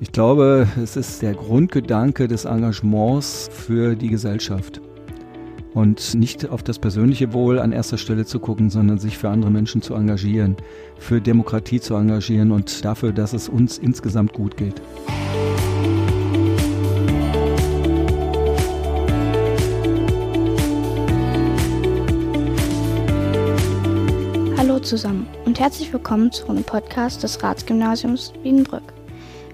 Ich glaube, es ist der Grundgedanke des Engagements für die Gesellschaft. Und nicht auf das persönliche Wohl an erster Stelle zu gucken, sondern sich für andere Menschen zu engagieren, für Demokratie zu engagieren und dafür, dass es uns insgesamt gut geht. Hallo zusammen und herzlich willkommen zu einem Podcast des Ratsgymnasiums Wiedenbrück.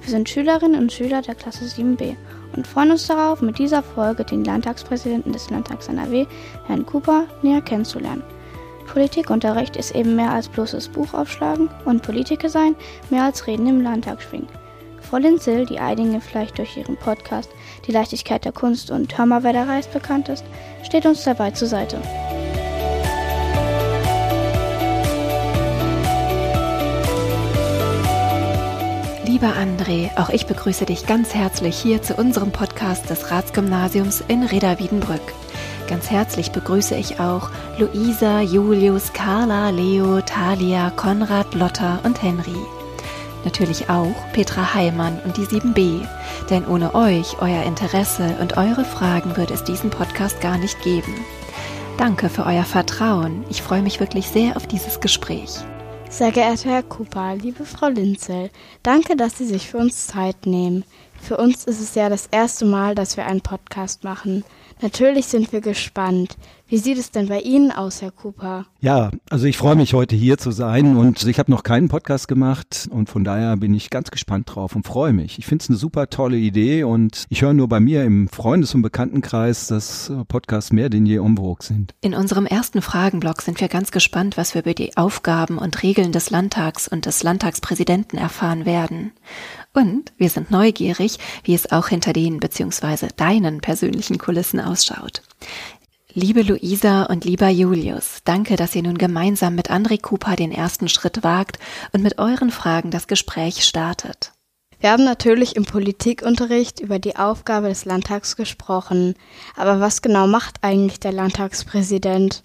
Wir sind Schülerinnen und Schüler der Klasse 7b und freuen uns darauf, mit dieser Folge den Landtagspräsidenten des Landtags NRW, Herrn Cooper, näher kennenzulernen. Politikunterricht ist eben mehr als bloßes Buch aufschlagen und Politiker sein mehr als Reden im Landtag schwingen. Frau Linzel, die einigen vielleicht durch ihren Podcast Die Leichtigkeit der Kunst und Hör mal, bekannt ist, steht uns dabei zur Seite. Lieber André, auch ich begrüße dich ganz herzlich hier zu unserem Podcast des Ratsgymnasiums in Reda-Wiedenbrück. Ganz herzlich begrüße ich auch Luisa, Julius, Carla, Leo, Thalia, Konrad, Lotta und Henry. Natürlich auch Petra Heimann und die 7b, denn ohne euch, euer Interesse und eure Fragen würde es diesen Podcast gar nicht geben. Danke für euer Vertrauen. Ich freue mich wirklich sehr auf dieses Gespräch. Sehr geehrter Herr Cooper, liebe Frau Linzel, danke, dass Sie sich für uns Zeit nehmen. Für uns ist es ja das erste Mal, dass wir einen Podcast machen. Natürlich sind wir gespannt. Wie sieht es denn bei Ihnen aus, Herr Cooper? Ja, also ich freue mich heute hier zu sein und ich habe noch keinen Podcast gemacht und von daher bin ich ganz gespannt drauf und freue mich. Ich finde es eine super tolle Idee und ich höre nur bei mir im Freundes- und Bekanntenkreis, dass Podcasts mehr denn je umwog sind. In unserem ersten Fragenblock sind wir ganz gespannt, was wir über die Aufgaben und Regeln des Landtags und des Landtagspräsidenten erfahren werden. Und wir sind neugierig, wie es auch hinter den bzw. deinen persönlichen Kulissen ausschaut. Liebe Luisa und lieber Julius, danke, dass ihr nun gemeinsam mit André Cooper den ersten Schritt wagt und mit euren Fragen das Gespräch startet. Wir haben natürlich im Politikunterricht über die Aufgabe des Landtags gesprochen. Aber was genau macht eigentlich der Landtagspräsident?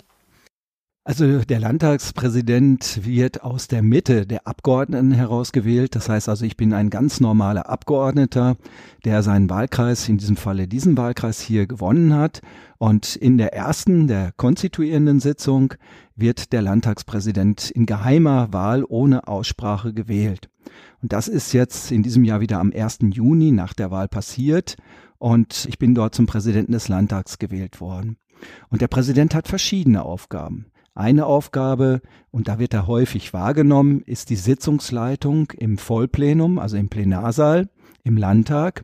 Also der Landtagspräsident wird aus der Mitte der Abgeordneten herausgewählt. Das heißt also, ich bin ein ganz normaler Abgeordneter, der seinen Wahlkreis, in diesem Falle diesen Wahlkreis hier gewonnen hat. Und in der ersten, der konstituierenden Sitzung wird der Landtagspräsident in geheimer Wahl ohne Aussprache gewählt. Und das ist jetzt in diesem Jahr wieder am 1. Juni nach der Wahl passiert. Und ich bin dort zum Präsidenten des Landtags gewählt worden. Und der Präsident hat verschiedene Aufgaben. Eine Aufgabe, und da wird er häufig wahrgenommen, ist die Sitzungsleitung im Vollplenum, also im Plenarsaal im Landtag.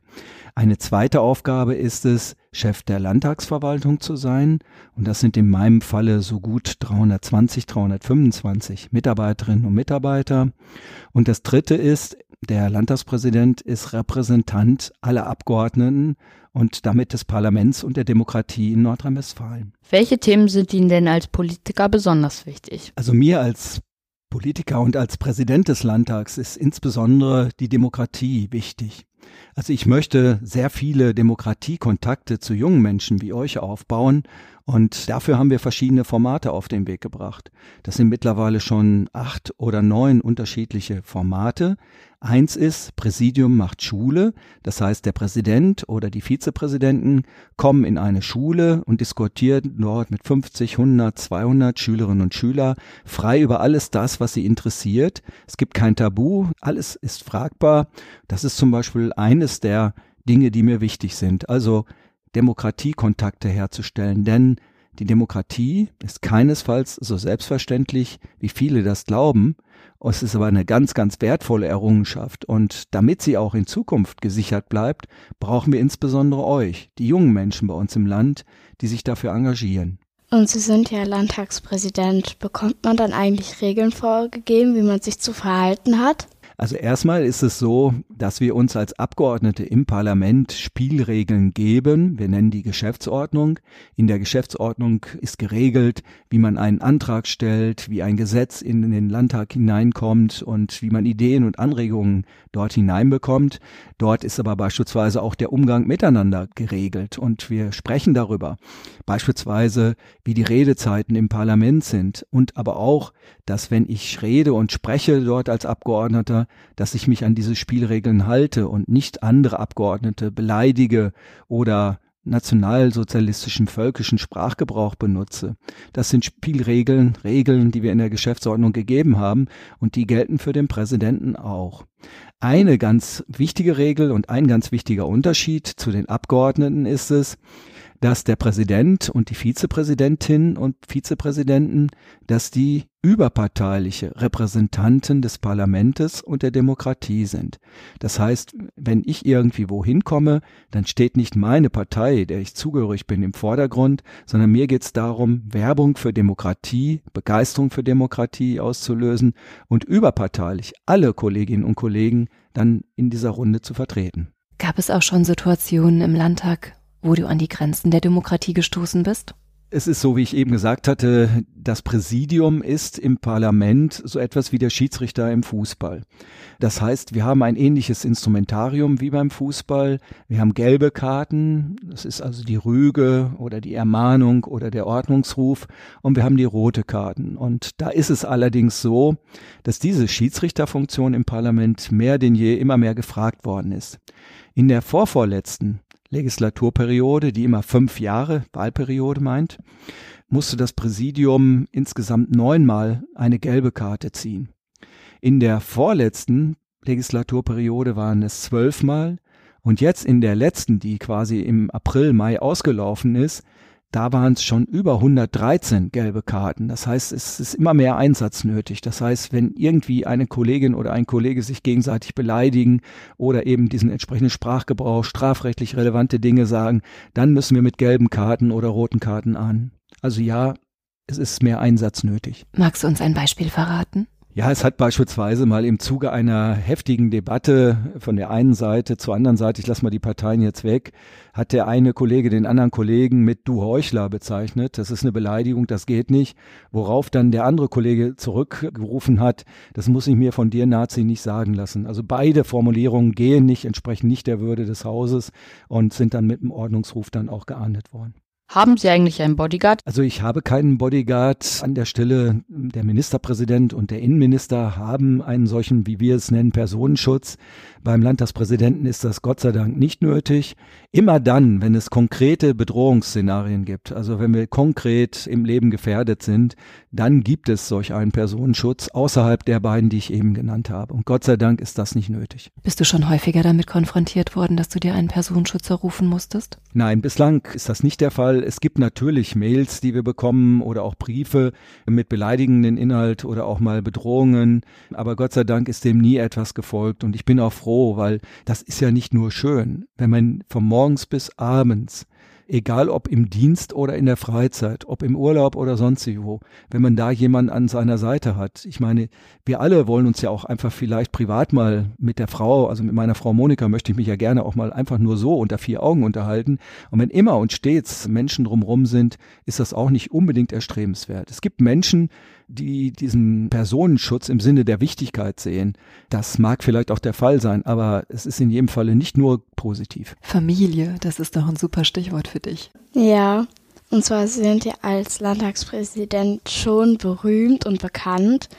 Eine zweite Aufgabe ist es, Chef der Landtagsverwaltung zu sein. Und das sind in meinem Falle so gut 320, 325 Mitarbeiterinnen und Mitarbeiter. Und das dritte ist, der Landtagspräsident ist Repräsentant aller Abgeordneten und damit des Parlaments und der Demokratie in Nordrhein-Westfalen. Welche Themen sind Ihnen denn als Politiker besonders wichtig? Also mir als Politiker und als Präsident des Landtags ist insbesondere die Demokratie wichtig. Also ich möchte sehr viele Demokratiekontakte zu jungen Menschen wie euch aufbauen und dafür haben wir verschiedene Formate auf den Weg gebracht. Das sind mittlerweile schon acht oder neun unterschiedliche Formate. Eins ist, Präsidium macht Schule. Das heißt, der Präsident oder die Vizepräsidenten kommen in eine Schule und diskutieren dort mit 50, 100, 200 Schülerinnen und Schülern frei über alles das, was sie interessiert. Es gibt kein Tabu. Alles ist fragbar. Das ist zum Beispiel eines der Dinge, die mir wichtig sind. Also Demokratiekontakte herzustellen, denn die Demokratie ist keinesfalls so selbstverständlich, wie viele das glauben. Es ist aber eine ganz, ganz wertvolle Errungenschaft. Und damit sie auch in Zukunft gesichert bleibt, brauchen wir insbesondere euch, die jungen Menschen bei uns im Land, die sich dafür engagieren. Und Sie sind ja Landtagspräsident. Bekommt man dann eigentlich Regeln vorgegeben, wie man sich zu verhalten hat? Also erstmal ist es so, dass wir uns als Abgeordnete im Parlament Spielregeln geben. Wir nennen die Geschäftsordnung. In der Geschäftsordnung ist geregelt, wie man einen Antrag stellt, wie ein Gesetz in den Landtag hineinkommt und wie man Ideen und Anregungen dort hineinbekommt. Dort ist aber beispielsweise auch der Umgang miteinander geregelt und wir sprechen darüber. Beispielsweise, wie die Redezeiten im Parlament sind und aber auch, dass wenn ich rede und spreche dort als Abgeordneter, dass ich mich an diese Spielregeln halte und nicht andere Abgeordnete beleidige oder nationalsozialistischen völkischen Sprachgebrauch benutze. Das sind Spielregeln, Regeln, die wir in der Geschäftsordnung gegeben haben und die gelten für den Präsidenten auch. Eine ganz wichtige Regel und ein ganz wichtiger Unterschied zu den Abgeordneten ist es, dass der Präsident und die Vizepräsidentin und Vizepräsidenten, dass die überparteiliche Repräsentanten des Parlamentes und der Demokratie sind. Das heißt, wenn ich irgendwie wohin komme, dann steht nicht meine Partei, der ich zugehörig bin, im Vordergrund, sondern mir geht es darum, Werbung für Demokratie, Begeisterung für Demokratie auszulösen und überparteilich alle Kolleginnen und Kollegen dann in dieser Runde zu vertreten. Gab es auch schon Situationen im Landtag, wo du an die Grenzen der Demokratie gestoßen bist? Es ist so, wie ich eben gesagt hatte, das Präsidium ist im Parlament so etwas wie der Schiedsrichter im Fußball. Das heißt, wir haben ein ähnliches Instrumentarium wie beim Fußball. Wir haben gelbe Karten, das ist also die Rüge oder die Ermahnung oder der Ordnungsruf und wir haben die rote Karten. Und da ist es allerdings so, dass diese Schiedsrichterfunktion im Parlament mehr denn je immer mehr gefragt worden ist. In der vorvorletzten Legislaturperiode, die immer fünf Jahre Wahlperiode meint, musste das Präsidium insgesamt neunmal eine gelbe Karte ziehen. In der vorletzten Legislaturperiode waren es zwölfmal und jetzt in der letzten, die quasi im April, Mai ausgelaufen ist, da waren es schon über 113 gelbe Karten. Das heißt, es ist immer mehr Einsatz nötig. Das heißt, wenn irgendwie eine Kollegin oder ein Kollege sich gegenseitig beleidigen oder eben diesen entsprechenden Sprachgebrauch, strafrechtlich relevante Dinge sagen, dann müssen wir mit gelben Karten oder roten Karten an. Also ja, es ist mehr Einsatz nötig. Magst du uns ein Beispiel verraten? Ja, es hat beispielsweise mal im Zuge einer heftigen Debatte von der einen Seite zur anderen Seite, ich lasse mal die Parteien jetzt weg, hat der eine Kollege den anderen Kollegen mit Du Heuchler bezeichnet. Das ist eine Beleidigung, das geht nicht. Worauf dann der andere Kollege zurückgerufen hat, das muss ich mir von dir Nazi nicht sagen lassen. Also beide Formulierungen gehen nicht, entsprechen nicht der Würde des Hauses und sind dann mit dem Ordnungsruf dann auch geahndet worden. Haben Sie eigentlich einen Bodyguard? Also ich habe keinen Bodyguard an der Stelle. Der Ministerpräsident und der Innenminister haben einen solchen, wie wir es nennen, Personenschutz. Beim Landtagspräsidenten ist das Gott sei Dank nicht nötig. Immer dann, wenn es konkrete Bedrohungsszenarien gibt, also wenn wir konkret im Leben gefährdet sind, dann gibt es solch einen Personenschutz außerhalb der beiden, die ich eben genannt habe. Und Gott sei Dank ist das nicht nötig. Bist du schon häufiger damit konfrontiert worden, dass du dir einen Personenschutz errufen musstest? Nein, bislang ist das nicht der Fall. Es gibt natürlich Mails, die wir bekommen oder auch Briefe mit beleidigenden Inhalt oder auch mal Bedrohungen. Aber Gott sei Dank ist dem nie etwas gefolgt. Und ich bin auch froh, weil das ist ja nicht nur schön, wenn man von morgens bis abends egal ob im Dienst oder in der Freizeit, ob im Urlaub oder sonst wo, wenn man da jemanden an seiner Seite hat. Ich meine, wir alle wollen uns ja auch einfach vielleicht privat mal mit der Frau, also mit meiner Frau Monika möchte ich mich ja gerne auch mal einfach nur so unter vier Augen unterhalten. Und wenn immer und stets Menschen drumherum sind, ist das auch nicht unbedingt erstrebenswert. Es gibt Menschen, die diesen Personenschutz im Sinne der Wichtigkeit sehen. Das mag vielleicht auch der Fall sein, aber es ist in jedem Falle nicht nur positiv. Familie, das ist doch ein super Stichwort für dich. Ja, und zwar sind ihr als Landtagspräsident schon berühmt und bekannt.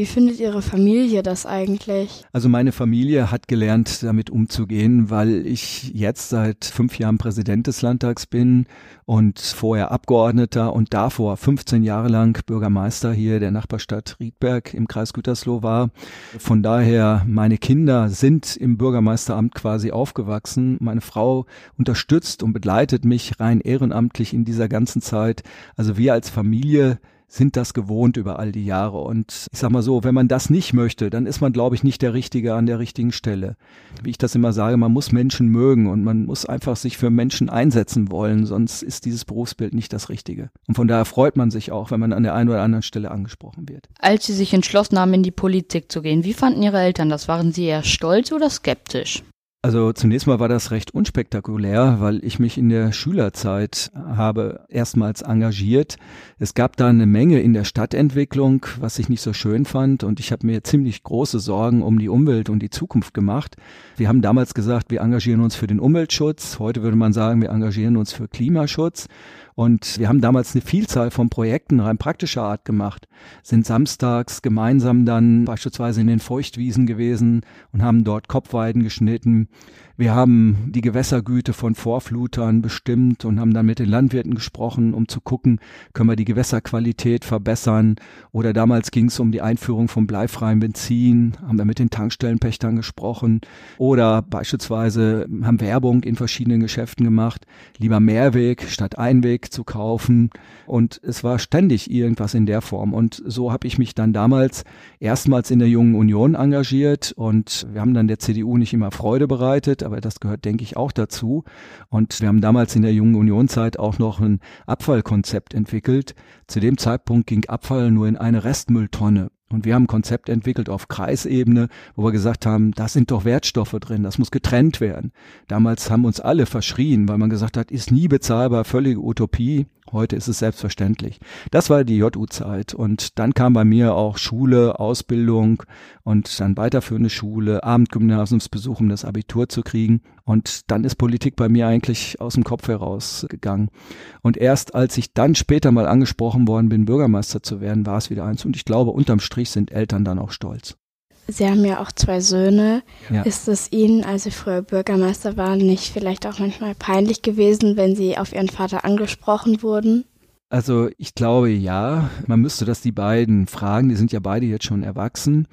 Wie findet Ihre Familie das eigentlich? Also meine Familie hat gelernt, damit umzugehen, weil ich jetzt seit fünf Jahren Präsident des Landtags bin und vorher Abgeordneter und davor 15 Jahre lang Bürgermeister hier der Nachbarstadt Riedberg im Kreis Gütersloh war. Von daher, meine Kinder sind im Bürgermeisteramt quasi aufgewachsen. Meine Frau unterstützt und begleitet mich rein ehrenamtlich in dieser ganzen Zeit. Also wir als Familie sind das gewohnt über all die Jahre. Und ich sag mal so, wenn man das nicht möchte, dann ist man, glaube ich, nicht der Richtige an der richtigen Stelle. Wie ich das immer sage, man muss Menschen mögen und man muss einfach sich für Menschen einsetzen wollen, sonst ist dieses Berufsbild nicht das Richtige. Und von daher freut man sich auch, wenn man an der einen oder anderen Stelle angesprochen wird. Als Sie sich entschlossen haben, in die Politik zu gehen, wie fanden Ihre Eltern das? Waren Sie eher stolz oder skeptisch? Also zunächst mal war das recht unspektakulär, weil ich mich in der Schülerzeit habe erstmals engagiert. Es gab da eine Menge in der Stadtentwicklung, was ich nicht so schön fand und ich habe mir ziemlich große Sorgen um die Umwelt und die Zukunft gemacht. Wir haben damals gesagt, wir engagieren uns für den Umweltschutz. Heute würde man sagen, wir engagieren uns für Klimaschutz. Und wir haben damals eine Vielzahl von Projekten rein praktischer Art gemacht, sind samstags gemeinsam dann beispielsweise in den Feuchtwiesen gewesen und haben dort Kopfweiden geschnitten. Wir haben die Gewässergüte von Vorflutern bestimmt und haben dann mit den Landwirten gesprochen, um zu gucken, können wir die Gewässerqualität verbessern. Oder damals ging es um die Einführung von bleifreiem Benzin, haben wir mit den Tankstellenpächtern gesprochen. Oder beispielsweise haben Werbung in verschiedenen Geschäften gemacht, lieber Mehrweg statt Einweg zu kaufen. Und es war ständig irgendwas in der Form. Und so habe ich mich dann damals erstmals in der Jungen Union engagiert und wir haben dann der CDU nicht immer Freude bereitet, aber das gehört, denke ich, auch dazu. Und wir haben damals in der Jungen Unionzeit auch noch ein Abfallkonzept entwickelt. Zu dem Zeitpunkt ging Abfall nur in eine Restmülltonne. Und wir haben ein Konzept entwickelt auf Kreisebene, wo wir gesagt haben, da sind doch Wertstoffe drin, das muss getrennt werden. Damals haben uns alle verschrien, weil man gesagt hat, ist nie bezahlbar, völlige Utopie. Heute ist es selbstverständlich. Das war die JU-Zeit. Und dann kam bei mir auch Schule, Ausbildung und dann weiterführende Schule, Abendgymnasiumsbesuch, um das Abitur zu kriegen. Und dann ist Politik bei mir eigentlich aus dem Kopf herausgegangen. Und erst als ich dann später mal angesprochen worden bin, Bürgermeister zu werden, war es wieder eins. Und ich glaube, unterm Strich sind Eltern dann auch stolz. Sie haben ja auch zwei Söhne. Ja. Ist es Ihnen, als Sie früher Bürgermeister waren, nicht vielleicht auch manchmal peinlich gewesen, wenn Sie auf Ihren Vater angesprochen wurden? Also ich glaube ja, man müsste das die beiden fragen, die sind ja beide jetzt schon erwachsen.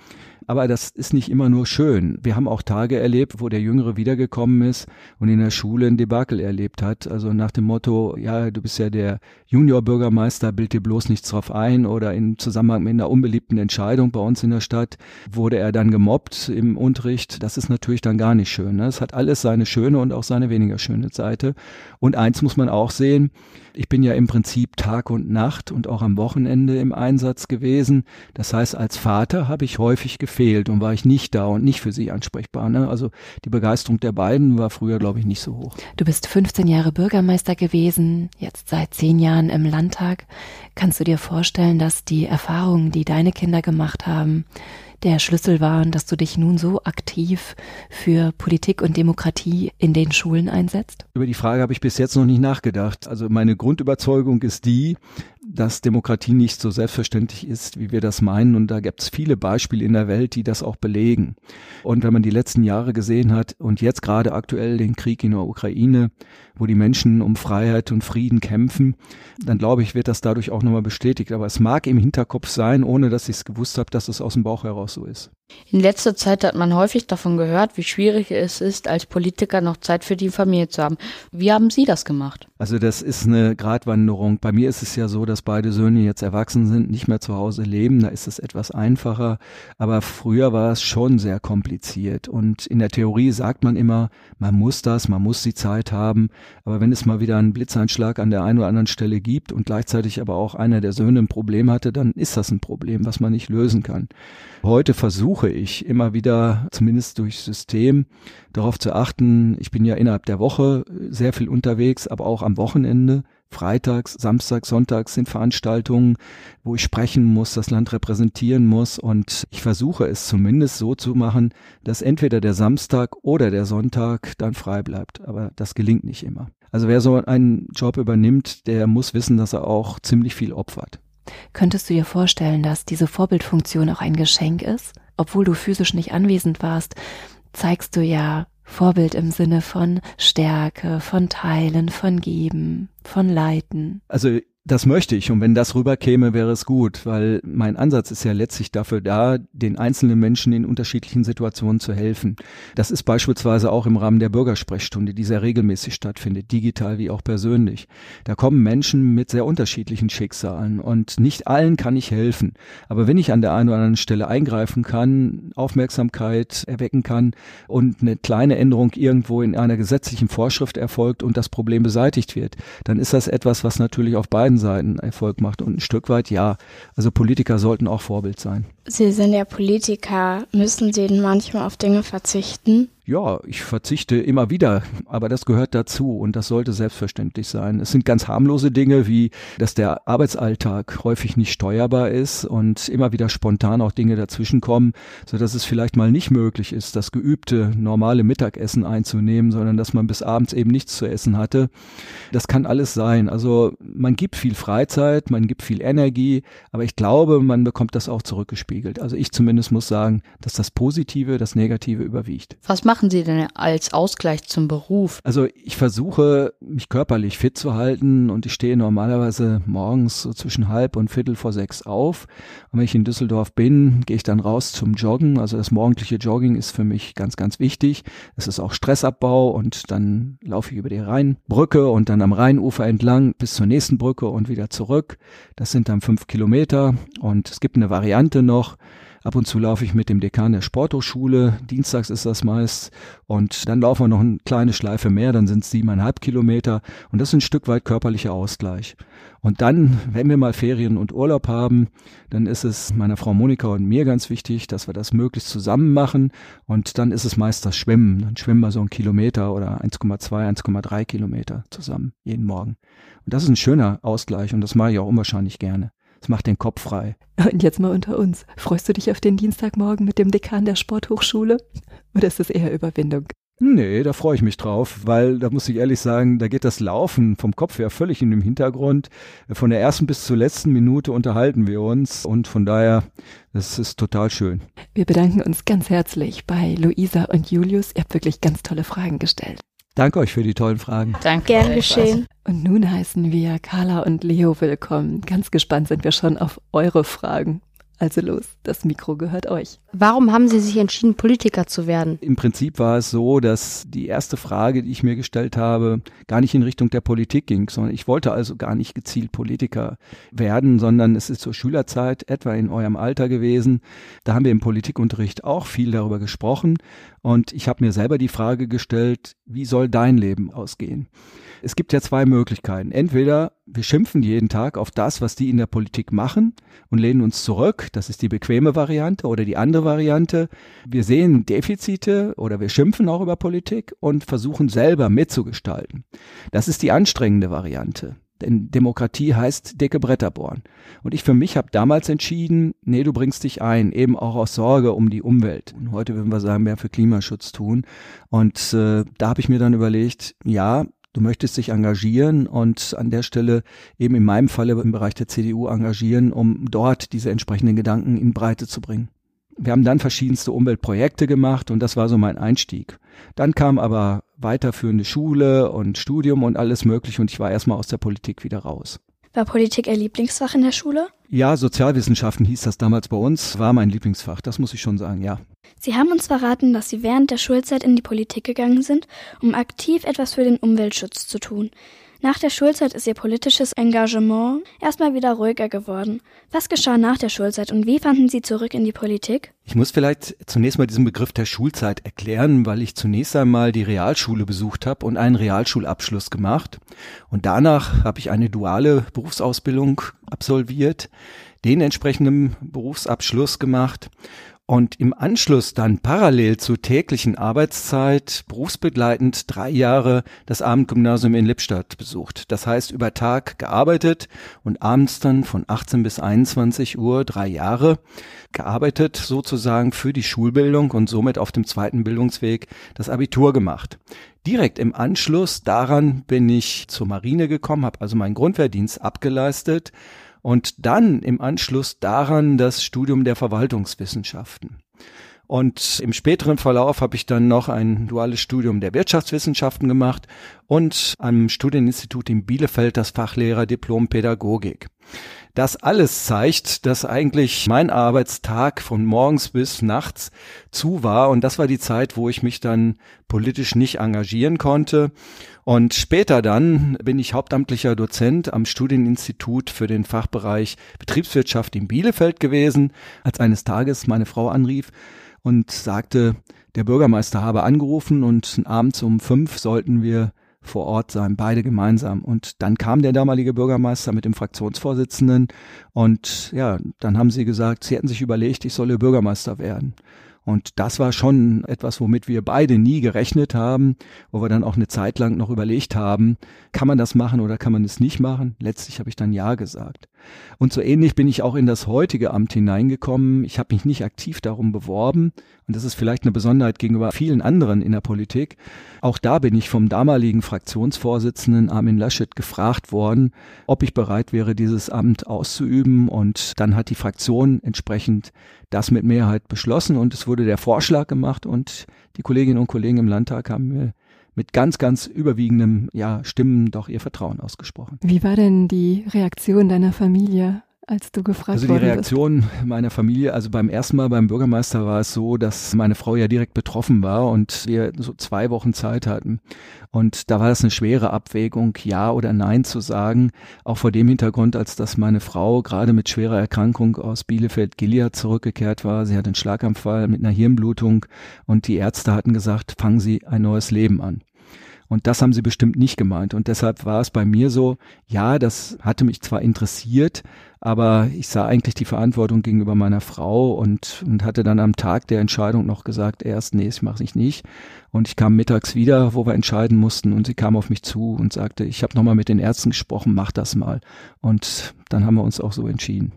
Aber das ist nicht immer nur schön. Wir haben auch Tage erlebt, wo der Jüngere wiedergekommen ist und in der Schule ein Debakel erlebt hat. Also nach dem Motto, ja, du bist ja der Juniorbürgermeister, bild dir bloß nichts drauf ein oder im Zusammenhang mit einer unbeliebten Entscheidung bei uns in der Stadt wurde er dann gemobbt im Unterricht. Das ist natürlich dann gar nicht schön. Ne? Es hat alles seine schöne und auch seine weniger schöne Seite. Und eins muss man auch sehen, ich bin ja im Prinzip Tag und Nacht und auch am Wochenende im Einsatz gewesen. Das heißt, als Vater habe ich häufig gefehlt und war ich nicht da und nicht für sie ansprechbar. Ne? Also die Begeisterung der beiden war früher, glaube ich, nicht so hoch. Du bist 15 Jahre Bürgermeister gewesen, jetzt seit zehn Jahren im Landtag. Kannst du dir vorstellen, dass die Erfahrungen, die deine Kinder gemacht haben, der Schlüssel waren, dass du dich nun so aktiv für Politik und Demokratie in den Schulen einsetzt? Über die Frage habe ich bis jetzt noch nicht nachgedacht. Also meine Grundüberzeugung ist die, dass Demokratie nicht so selbstverständlich ist, wie wir das meinen. Und da gibt es viele Beispiele in der Welt, die das auch belegen. Und wenn man die letzten Jahre gesehen hat und jetzt gerade aktuell den Krieg in der Ukraine, wo die Menschen um Freiheit und Frieden kämpfen, dann glaube ich, wird das dadurch auch nochmal bestätigt. Aber es mag im Hinterkopf sein, ohne dass ich es gewusst habe, dass es aus dem Bauch heraus so ist. In letzter Zeit hat man häufig davon gehört, wie schwierig es ist, als Politiker noch Zeit für die Familie zu haben. Wie haben Sie das gemacht? Also das ist eine Gratwanderung. Bei mir ist es ja so, dass beide Söhne jetzt erwachsen sind, nicht mehr zu Hause leben. Da ist es etwas einfacher. Aber früher war es schon sehr kompliziert. Und in der Theorie sagt man immer, man muss das, man muss die Zeit haben. Aber wenn es mal wieder einen Blitzeinschlag an der einen oder anderen Stelle gibt und gleichzeitig aber auch einer der Söhne ein Problem hatte, dann ist das ein Problem, was man nicht lösen kann. Heute versuche ich immer wieder, zumindest durch System, darauf zu achten. Ich bin ja innerhalb der Woche sehr viel unterwegs, aber auch am Wochenende. Freitags, Samstags, Sonntags sind Veranstaltungen, wo ich sprechen muss, das Land repräsentieren muss und ich versuche es zumindest so zu machen, dass entweder der Samstag oder der Sonntag dann frei bleibt. Aber das gelingt nicht immer. Also wer so einen Job übernimmt, der muss wissen, dass er auch ziemlich viel opfert. Könntest du dir vorstellen, dass diese Vorbildfunktion auch ein Geschenk ist? Obwohl du physisch nicht anwesend warst, zeigst du ja Vorbild im Sinne von Stärke, von Teilen, von Geben, von Leiten. Also das möchte ich und wenn das rüberkäme, wäre es gut, weil mein Ansatz ist ja letztlich dafür da, den einzelnen Menschen in unterschiedlichen Situationen zu helfen. Das ist beispielsweise auch im Rahmen der Bürgersprechstunde, die sehr regelmäßig stattfindet, digital wie auch persönlich. Da kommen Menschen mit sehr unterschiedlichen Schicksalen und nicht allen kann ich helfen. Aber wenn ich an der einen oder anderen Stelle eingreifen kann, Aufmerksamkeit erwecken kann und eine kleine Änderung irgendwo in einer gesetzlichen Vorschrift erfolgt und das Problem beseitigt wird, dann ist das etwas, was natürlich auf beiden beiden Seiten Erfolg macht. Und ein Stück weit ja. Also Politiker sollten auch Vorbild sein. Sie sind ja Politiker. Müssen Sie denn manchmal auf Dinge verzichten? Ja, ich verzichte immer wieder, aber das gehört dazu und das sollte selbstverständlich sein. Es sind ganz harmlose Dinge wie, dass der Arbeitsalltag häufig nicht steuerbar ist und immer wieder spontan auch Dinge dazwischenkommen, so dass es vielleicht mal nicht möglich ist, das geübte normale Mittagessen einzunehmen, sondern dass man bis abends eben nichts zu essen hatte. Das kann alles sein. Also man gibt viel Freizeit, man gibt viel Energie, aber ich glaube, man bekommt das auch zurückgespiegelt. Also ich zumindest muss sagen, dass das Positive, das Negative überwiegt. Was machen Sie denn als Ausgleich zum Beruf? Also ich versuche, mich körperlich fit zu halten und ich stehe normalerweise morgens so zwischen halb und viertel vor sechs auf. Und wenn ich in Düsseldorf bin, gehe ich dann raus zum Joggen. Also das morgendliche Jogging ist für mich ganz, ganz wichtig. Es ist auch Stressabbau und dann laufe ich über die Rheinbrücke und dann am Rheinufer entlang bis zur nächsten Brücke und wieder zurück. Das sind dann fünf Kilometer und es gibt eine Variante noch, Ab und zu laufe ich mit dem Dekan der Sporthochschule. Dienstags ist das meist. Und dann laufen wir noch eine kleine Schleife mehr. Dann sind es siebeneinhalb Kilometer. Und das ist ein Stück weit körperlicher Ausgleich. Und dann, wenn wir mal Ferien und Urlaub haben, dann ist es meiner Frau Monika und mir ganz wichtig, dass wir das möglichst zusammen machen. Und dann ist es meist das Schwimmen. Dann schwimmen wir so einen Kilometer oder 1,2, 1,3 Kilometer zusammen jeden Morgen. Und das ist ein schöner Ausgleich und das mache ich auch unwahrscheinlich gerne. Es macht den Kopf frei. Und jetzt mal unter uns. Freust du dich auf den Dienstagmorgen mit dem Dekan der Sporthochschule? Oder ist das eher Überwindung? Nee, da freue ich mich drauf, weil da muss ich ehrlich sagen, da geht das Laufen vom Kopf her völlig in den Hintergrund. Von der ersten bis zur letzten Minute unterhalten wir uns und von daher, das ist total schön. Wir bedanken uns ganz herzlich bei Luisa und Julius. Ihr habt wirklich ganz tolle Fragen gestellt. Danke euch für die tollen Fragen. Danke. Gern geschehen. Und nun heißen wir Carla und Leo willkommen. Ganz gespannt sind wir schon auf eure Fragen. Also los, das Mikro gehört euch. Warum haben Sie sich entschieden, Politiker zu werden? Im Prinzip war es so, dass die erste Frage, die ich mir gestellt habe, gar nicht in Richtung der Politik ging, sondern ich wollte also gar nicht gezielt Politiker werden, sondern es ist zur Schülerzeit etwa in eurem Alter gewesen. Da haben wir im Politikunterricht auch viel darüber gesprochen und ich habe mir selber die Frage gestellt, wie soll dein Leben ausgehen? Es gibt ja zwei Möglichkeiten. Entweder wir schimpfen jeden Tag auf das, was die in der Politik machen und lehnen uns zurück. Das ist die bequeme Variante oder die andere Variante. Wir sehen Defizite oder wir schimpfen auch über Politik und versuchen selber mitzugestalten. Das ist die anstrengende Variante. Denn Demokratie heißt dicke Bretter bohren. Und ich für mich habe damals entschieden, nee, du bringst dich ein, eben auch aus Sorge um die Umwelt. Und heute würden wir sagen, mehr für Klimaschutz tun. Und äh, da habe ich mir dann überlegt, ja, du möchtest dich engagieren und an der Stelle eben in meinem Falle im Bereich der CDU engagieren, um dort diese entsprechenden Gedanken in Breite zu bringen. Wir haben dann verschiedenste Umweltprojekte gemacht und das war so mein Einstieg. Dann kam aber weiterführende Schule und Studium und alles mögliche und ich war erstmal aus der Politik wieder raus. War Politik Ihr Lieblingsfach in der Schule? Ja, Sozialwissenschaften hieß das damals bei uns, war mein Lieblingsfach, das muss ich schon sagen, ja. Sie haben uns verraten, dass Sie während der Schulzeit in die Politik gegangen sind, um aktiv etwas für den Umweltschutz zu tun. Nach der Schulzeit ist ihr politisches Engagement erstmal wieder ruhiger geworden. Was geschah nach der Schulzeit und wie fanden Sie zurück in die Politik? Ich muss vielleicht zunächst mal diesen Begriff der Schulzeit erklären, weil ich zunächst einmal die Realschule besucht habe und einen Realschulabschluss gemacht. Und danach habe ich eine duale Berufsausbildung absolviert, den entsprechenden Berufsabschluss gemacht und im Anschluss dann parallel zur täglichen Arbeitszeit berufsbegleitend drei Jahre das Abendgymnasium in Lippstadt besucht. Das heißt, über Tag gearbeitet und abends dann von 18 bis 21 Uhr drei Jahre gearbeitet, sozusagen für die Schulbildung und somit auf dem zweiten Bildungsweg das Abitur gemacht. Direkt im Anschluss daran bin ich zur Marine gekommen, habe also meinen Grundwehrdienst abgeleistet und dann im Anschluss daran das Studium der Verwaltungswissenschaften. Und im späteren Verlauf habe ich dann noch ein duales Studium der Wirtschaftswissenschaften gemacht und am Studieninstitut in Bielefeld das Fachlehrer Diplom Pädagogik. Das alles zeigt, dass eigentlich mein Arbeitstag von morgens bis nachts zu war und das war die Zeit, wo ich mich dann politisch nicht engagieren konnte. Und später dann bin ich hauptamtlicher Dozent am Studieninstitut für den Fachbereich Betriebswirtschaft in Bielefeld gewesen, als eines Tages meine Frau anrief und sagte, der Bürgermeister habe angerufen und abends um fünf sollten wir vor Ort sein, beide gemeinsam. Und dann kam der damalige Bürgermeister mit dem Fraktionsvorsitzenden und ja, dann haben sie gesagt, sie hätten sich überlegt, ich solle Bürgermeister werden. Und das war schon etwas, womit wir beide nie gerechnet haben, wo wir dann auch eine Zeit lang noch überlegt haben, kann man das machen oder kann man es nicht machen? Letztlich habe ich dann Ja gesagt. Und so ähnlich bin ich auch in das heutige Amt hineingekommen. Ich habe mich nicht aktiv darum beworben. Und das ist vielleicht eine Besonderheit gegenüber vielen anderen in der Politik. Auch da bin ich vom damaligen Fraktionsvorsitzenden Armin Laschet gefragt worden, ob ich bereit wäre, dieses Amt auszuüben. Und dann hat die Fraktion entsprechend das mit Mehrheit beschlossen und es wurde der Vorschlag gemacht und die Kolleginnen und Kollegen im Landtag haben mir mit ganz, ganz überwiegendem ja, Stimmen doch ihr Vertrauen ausgesprochen. Wie war denn die Reaktion deiner Familie? als du gefragt Also die Reaktion bist. meiner Familie, also beim ersten Mal beim Bürgermeister war es so, dass meine Frau ja direkt betroffen war und wir so zwei Wochen Zeit hatten. Und da war das eine schwere Abwägung, ja oder nein zu sagen, auch vor dem Hintergrund, als dass meine Frau gerade mit schwerer Erkrankung aus Bielefeld-Gilead zurückgekehrt war. Sie hat einen Schlaganfall mit einer Hirnblutung und die Ärzte hatten gesagt, fangen Sie ein neues Leben an. Und das haben sie bestimmt nicht gemeint. Und deshalb war es bei mir so, ja, das hatte mich zwar interessiert, aber ich sah eigentlich die Verantwortung gegenüber meiner Frau und, und hatte dann am Tag der Entscheidung noch gesagt, erst, nee, ich mache ich nicht. Und ich kam mittags wieder, wo wir entscheiden mussten und sie kam auf mich zu und sagte, ich habe nochmal mit den Ärzten gesprochen, mach das mal. Und dann haben wir uns auch so entschieden.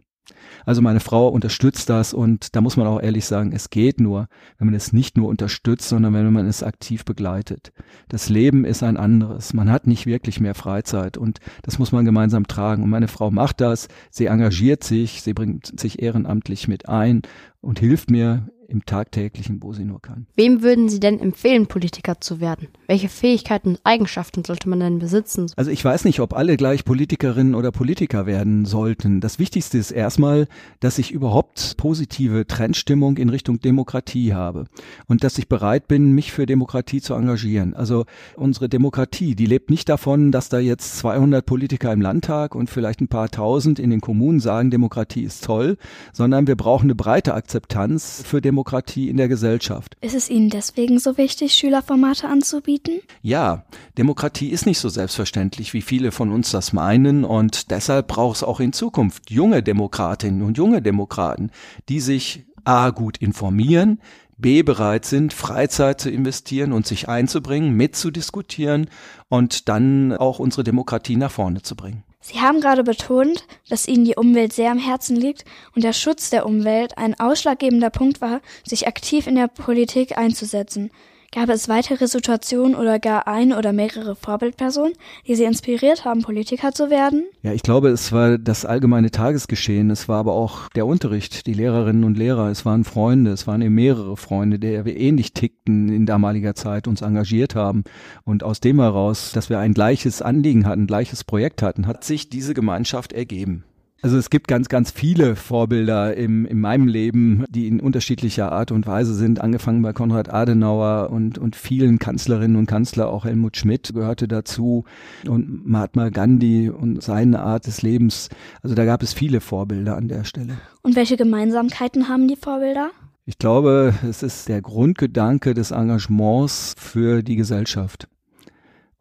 Also meine Frau unterstützt das und da muss man auch ehrlich sagen, es geht nur, wenn man es nicht nur unterstützt, sondern wenn man es aktiv begleitet. Das Leben ist ein anderes. Man hat nicht wirklich mehr Freizeit und das muss man gemeinsam tragen. Und meine Frau macht das, sie engagiert sich, sie bringt sich ehrenamtlich mit ein und hilft mir im tagtäglichen, wo sie nur kann. Wem würden Sie denn empfehlen, Politiker zu werden? Welche Fähigkeiten und Eigenschaften sollte man denn besitzen? Also ich weiß nicht, ob alle gleich Politikerinnen oder Politiker werden sollten. Das Wichtigste ist erstmal, dass ich überhaupt positive Trendstimmung in Richtung Demokratie habe und dass ich bereit bin, mich für Demokratie zu engagieren. Also unsere Demokratie, die lebt nicht davon, dass da jetzt 200 Politiker im Landtag und vielleicht ein paar tausend in den Kommunen sagen, Demokratie ist toll, sondern wir brauchen eine breite Akzeptanz für Demokratie Demokratie in der Gesellschaft. Ist es Ihnen deswegen so wichtig, Schülerformate anzubieten? Ja, Demokratie ist nicht so selbstverständlich, wie viele von uns das meinen und deshalb braucht es auch in Zukunft junge Demokratinnen und junge Demokraten, die sich A gut informieren, B bereit sind, Freizeit zu investieren und sich einzubringen, mitzudiskutieren und dann auch unsere Demokratie nach vorne zu bringen. Sie haben gerade betont, dass Ihnen die Umwelt sehr am Herzen liegt und der Schutz der Umwelt ein ausschlaggebender Punkt war, sich aktiv in der Politik einzusetzen. Gab es weitere Situationen oder gar ein oder mehrere Vorbildpersonen, die Sie inspiriert haben, Politiker zu werden? Ja, ich glaube, es war das allgemeine Tagesgeschehen. Es war aber auch der Unterricht, die Lehrerinnen und Lehrer. Es waren Freunde, es waren eben mehrere Freunde, die wir ähnlich tickten in damaliger Zeit, uns engagiert haben. Und aus dem heraus, dass wir ein gleiches Anliegen hatten, ein gleiches Projekt hatten, hat sich diese Gemeinschaft ergeben. Also es gibt ganz, ganz viele Vorbilder im, in meinem Leben, die in unterschiedlicher Art und Weise sind, angefangen bei Konrad Adenauer und, und vielen Kanzlerinnen und Kanzler, auch Helmut Schmidt gehörte dazu und Mahatma Gandhi und seine Art des Lebens. Also da gab es viele Vorbilder an der Stelle. Und welche Gemeinsamkeiten haben die Vorbilder? Ich glaube, es ist der Grundgedanke des Engagements für die Gesellschaft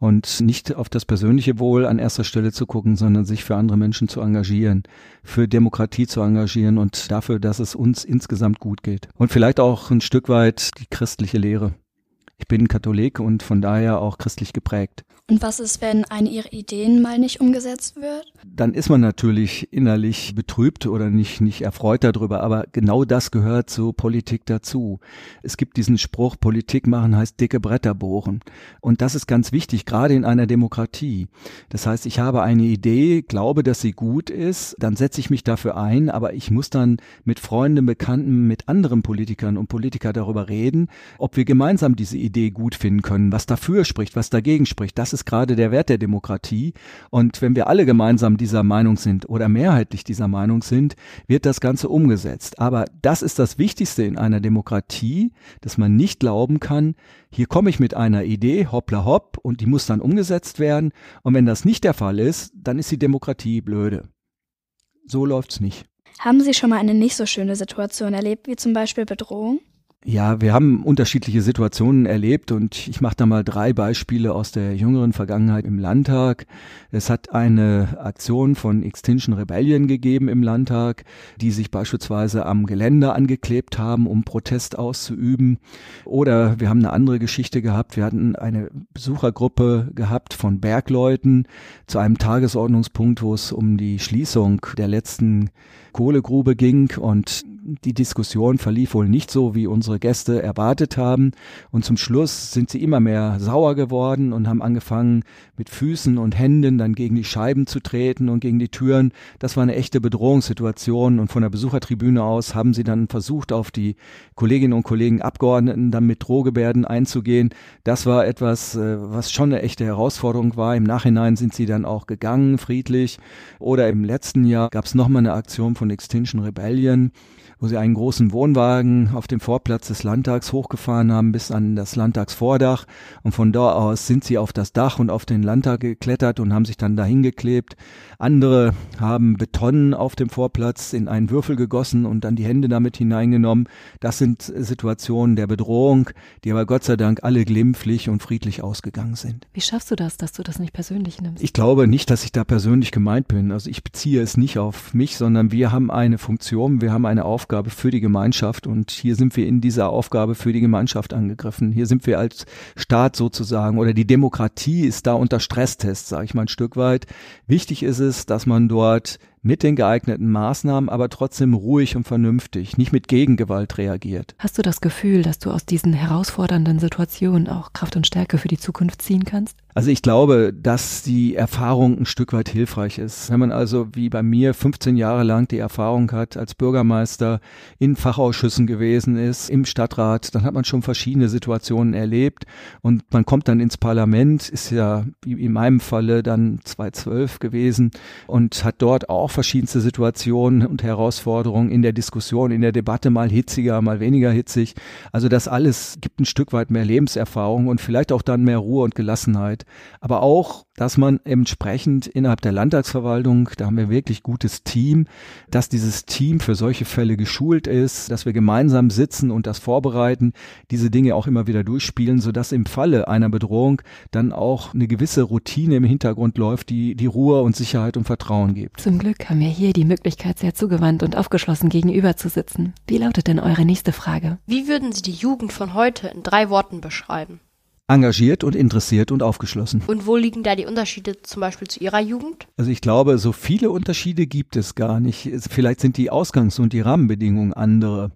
und nicht auf das persönliche Wohl an erster Stelle zu gucken, sondern sich für andere Menschen zu engagieren, für Demokratie zu engagieren und dafür, dass es uns insgesamt gut geht. Und vielleicht auch ein Stück weit die christliche Lehre. Ich bin Katholik und von daher auch christlich geprägt. Und was ist, wenn eine ihrer Ideen mal nicht umgesetzt wird? Dann ist man natürlich innerlich betrübt oder nicht, nicht erfreut darüber, aber genau das gehört zur Politik dazu. Es gibt diesen Spruch, Politik machen heißt dicke Bretter bohren. Und das ist ganz wichtig, gerade in einer Demokratie. Das heißt, ich habe eine Idee, glaube, dass sie gut ist, dann setze ich mich dafür ein, aber ich muss dann mit Freunden, Bekannten, mit anderen Politikern und Politikern darüber reden, ob wir gemeinsam diese Idee gut finden können, was dafür spricht, was dagegen spricht. Das ist ist gerade der Wert der Demokratie. Und wenn wir alle gemeinsam dieser Meinung sind oder mehrheitlich dieser Meinung sind, wird das Ganze umgesetzt. Aber das ist das Wichtigste in einer Demokratie, dass man nicht glauben kann, hier komme ich mit einer Idee, hoppla hopp, und die muss dann umgesetzt werden. Und wenn das nicht der Fall ist, dann ist die Demokratie blöde. So läuft's nicht. Haben Sie schon mal eine nicht so schöne Situation erlebt, wie zum Beispiel Bedrohung? Ja, wir haben unterschiedliche Situationen erlebt und ich mache da mal drei Beispiele aus der jüngeren Vergangenheit im Landtag. Es hat eine Aktion von Extinction Rebellion gegeben im Landtag, die sich beispielsweise am Gelände angeklebt haben, um Protest auszuüben. Oder wir haben eine andere Geschichte gehabt. Wir hatten eine Besuchergruppe gehabt von Bergleuten zu einem Tagesordnungspunkt, wo es um die Schließung der letzten Kohlegrube ging und die Diskussion verlief wohl nicht so, wie unsere Gäste erwartet haben. Und zum Schluss sind sie immer mehr sauer geworden und haben angefangen, mit Füßen und Händen dann gegen die Scheiben zu treten und gegen die Türen. Das war eine echte Bedrohungssituation. Und von der Besuchertribüne aus haben sie dann versucht, auf die Kolleginnen und Kollegen Abgeordneten dann mit Drohgebärden einzugehen. Das war etwas, äh, was schon eine echte Herausforderung war. Im Nachhinein sind sie dann auch gegangen, friedlich. Oder im letzten Jahr gab es nochmal eine Aktion von Extinction Rebellion wo sie einen großen Wohnwagen auf dem Vorplatz des Landtags hochgefahren haben bis an das Landtagsvordach und von dort aus sind sie auf das Dach und auf den Landtag geklettert und haben sich dann dahin geklebt. Andere haben Beton auf dem Vorplatz in einen Würfel gegossen und dann die Hände damit hineingenommen. Das sind Situationen der Bedrohung, die aber Gott sei Dank alle glimpflich und friedlich ausgegangen sind. Wie schaffst du das, dass du das nicht persönlich nimmst? Ich glaube nicht, dass ich da persönlich gemeint bin. Also ich beziehe es nicht auf mich, sondern wir haben eine Funktion, wir haben eine Aufgabe Aufgabe für die Gemeinschaft und hier sind wir in dieser Aufgabe für die Gemeinschaft angegriffen. Hier sind wir als Staat sozusagen oder die Demokratie ist da unter Stresstest, sage ich mal ein Stück weit. Wichtig ist es, dass man dort mit den geeigneten Maßnahmen, aber trotzdem ruhig und vernünftig, nicht mit Gegengewalt reagiert. Hast du das Gefühl, dass du aus diesen herausfordernden Situationen auch Kraft und Stärke für die Zukunft ziehen kannst? Also ich glaube, dass die Erfahrung ein Stück weit hilfreich ist. Wenn man also wie bei mir 15 Jahre lang die Erfahrung hat, als Bürgermeister in Fachausschüssen gewesen ist, im Stadtrat, dann hat man schon verschiedene Situationen erlebt und man kommt dann ins Parlament, ist ja wie in meinem Falle dann 2012 gewesen und hat dort auch auch verschiedenste Situationen und Herausforderungen in der Diskussion, in der Debatte, mal hitziger, mal weniger hitzig. Also das alles gibt ein Stück weit mehr Lebenserfahrung und vielleicht auch dann mehr Ruhe und Gelassenheit. Aber auch, dass man entsprechend innerhalb der Landtagsverwaltung, da haben wir wirklich gutes Team, dass dieses Team für solche Fälle geschult ist, dass wir gemeinsam sitzen und das vorbereiten, diese Dinge auch immer wieder durchspielen, sodass im Falle einer Bedrohung dann auch eine gewisse Routine im Hintergrund läuft, die die Ruhe und Sicherheit und Vertrauen gibt. Zum Glück haben wir hier die Möglichkeit, sehr zugewandt und aufgeschlossen gegenüber zu sitzen. Wie lautet denn eure nächste Frage? Wie würden Sie die Jugend von heute in drei Worten beschreiben? Engagiert und interessiert und aufgeschlossen. Und wo liegen da die Unterschiede zum Beispiel zu Ihrer Jugend? Also ich glaube, so viele Unterschiede gibt es gar nicht. Vielleicht sind die Ausgangs- und die Rahmenbedingungen andere.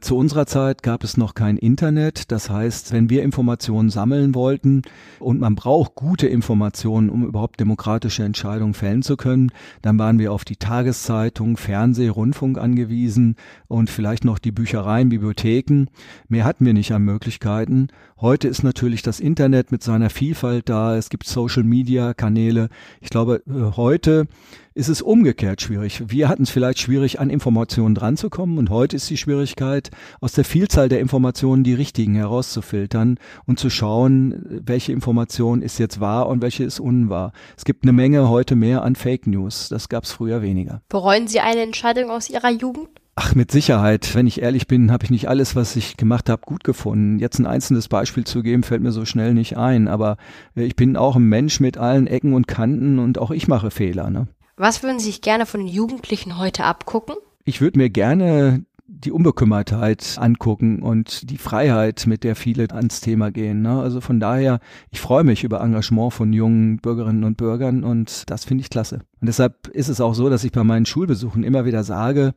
Zu unserer Zeit gab es noch kein Internet. Das heißt, wenn wir Informationen sammeln wollten und man braucht gute Informationen, um überhaupt demokratische Entscheidungen fällen zu können, dann waren wir auf die Tageszeitung, Fernseh, Rundfunk angewiesen und vielleicht noch die Büchereien, Bibliotheken. Mehr hatten wir nicht an Möglichkeiten. Heute ist natürlich das Internet mit seiner Vielfalt da. Es gibt Social Media Kanäle. Ich glaube, äh, heute ist es umgekehrt schwierig. Wir hatten es vielleicht schwierig, an Informationen dranzukommen und heute ist die Schwierigkeit, aus der Vielzahl der Informationen die richtigen herauszufiltern und zu schauen, welche Information ist jetzt wahr und welche ist unwahr. Es gibt eine Menge heute mehr an Fake News. Das gab es früher weniger. Bereuen Sie eine Entscheidung aus Ihrer Jugend? Ach, mit Sicherheit. Wenn ich ehrlich bin, habe ich nicht alles, was ich gemacht habe, gut gefunden. Jetzt ein einzelnes Beispiel zu geben, fällt mir so schnell nicht ein. Aber ich bin auch ein Mensch mit allen Ecken und Kanten und auch ich mache Fehler. Ne? Was würden Sie sich gerne von den Jugendlichen heute abgucken? Ich würde mir gerne die Unbekümmertheit angucken und die Freiheit, mit der viele ans Thema gehen. Ne? Also von daher, ich freue mich über Engagement von jungen Bürgerinnen und Bürgern und das finde ich klasse. Und deshalb ist es auch so, dass ich bei meinen Schulbesuchen immer wieder sage,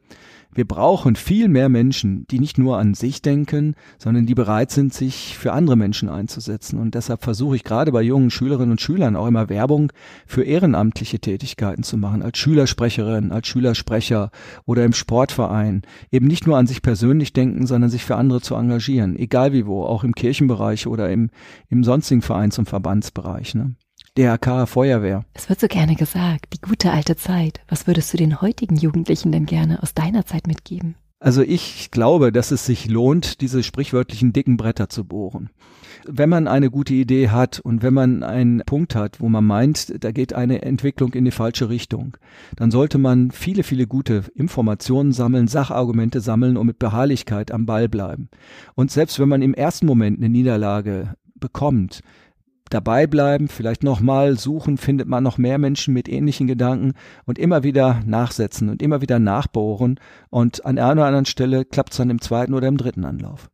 wir brauchen viel mehr Menschen, die nicht nur an sich denken, sondern die bereit sind, sich für andere Menschen einzusetzen. Und deshalb versuche ich gerade bei jungen Schülerinnen und Schülern auch immer Werbung für ehrenamtliche Tätigkeiten zu machen, als Schülersprecherin, als Schülersprecher oder im Sportverein. Eben nicht nur an sich persönlich denken, sondern sich für andere zu engagieren, egal wie wo, auch im Kirchenbereich oder im, im sonstigen Vereins- und Verbandsbereich. Ne? DRK, Feuerwehr. Es wird so gerne gesagt, die gute alte Zeit. Was würdest du den heutigen Jugendlichen denn gerne aus deiner Zeit mitgeben? Also ich glaube, dass es sich lohnt, diese sprichwörtlichen dicken Bretter zu bohren. Wenn man eine gute Idee hat und wenn man einen Punkt hat, wo man meint, da geht eine Entwicklung in die falsche Richtung, dann sollte man viele, viele gute Informationen sammeln, Sachargumente sammeln und mit Beharrlichkeit am Ball bleiben. Und selbst wenn man im ersten Moment eine Niederlage bekommt, dabei bleiben, vielleicht nochmal suchen, findet man noch mehr Menschen mit ähnlichen Gedanken und immer wieder nachsetzen und immer wieder nachbohren und an einer oder anderen Stelle klappt es dann im zweiten oder im dritten Anlauf.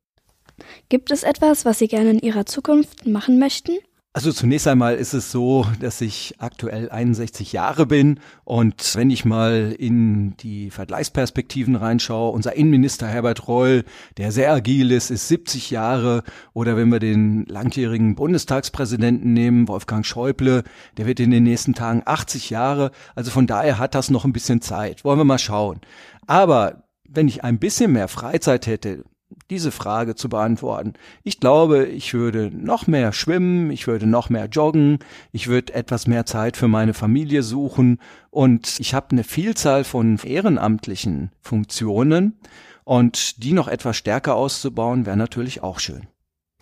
Gibt es etwas, was Sie gerne in Ihrer Zukunft machen möchten? Also zunächst einmal ist es so, dass ich aktuell 61 Jahre bin und wenn ich mal in die Vergleichsperspektiven reinschaue, unser Innenminister Herbert Reul, der sehr agil ist, ist 70 Jahre oder wenn wir den langjährigen Bundestagspräsidenten nehmen, Wolfgang Schäuble, der wird in den nächsten Tagen 80 Jahre, also von daher hat das noch ein bisschen Zeit. Wollen wir mal schauen. Aber wenn ich ein bisschen mehr Freizeit hätte, diese Frage zu beantworten. Ich glaube, ich würde noch mehr schwimmen, ich würde noch mehr joggen, ich würde etwas mehr Zeit für meine Familie suchen und ich habe eine Vielzahl von ehrenamtlichen Funktionen und die noch etwas stärker auszubauen, wäre natürlich auch schön.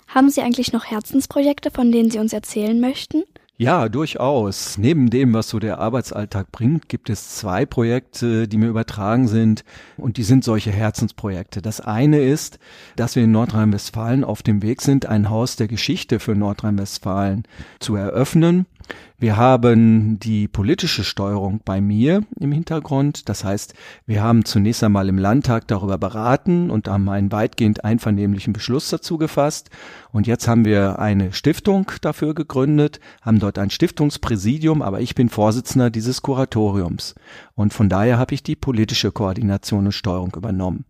Haben Sie eigentlich noch Herzensprojekte, von denen Sie uns erzählen möchten? Ja, durchaus. Neben dem, was so der Arbeitsalltag bringt, gibt es zwei Projekte, die mir übertragen sind und die sind solche Herzensprojekte. Das eine ist, dass wir in Nordrhein-Westfalen auf dem Weg sind, ein Haus der Geschichte für Nordrhein-Westfalen zu eröffnen. Wir haben die politische Steuerung bei mir im Hintergrund. Das heißt, wir haben zunächst einmal im Landtag darüber beraten und haben einen weitgehend einvernehmlichen Beschluss dazu gefasst. Und jetzt haben wir eine Stiftung dafür gegründet, haben dort ein Stiftungspräsidium, aber ich bin Vorsitzender dieses Kuratoriums. Und von daher habe ich die politische Koordination und Steuerung übernommen.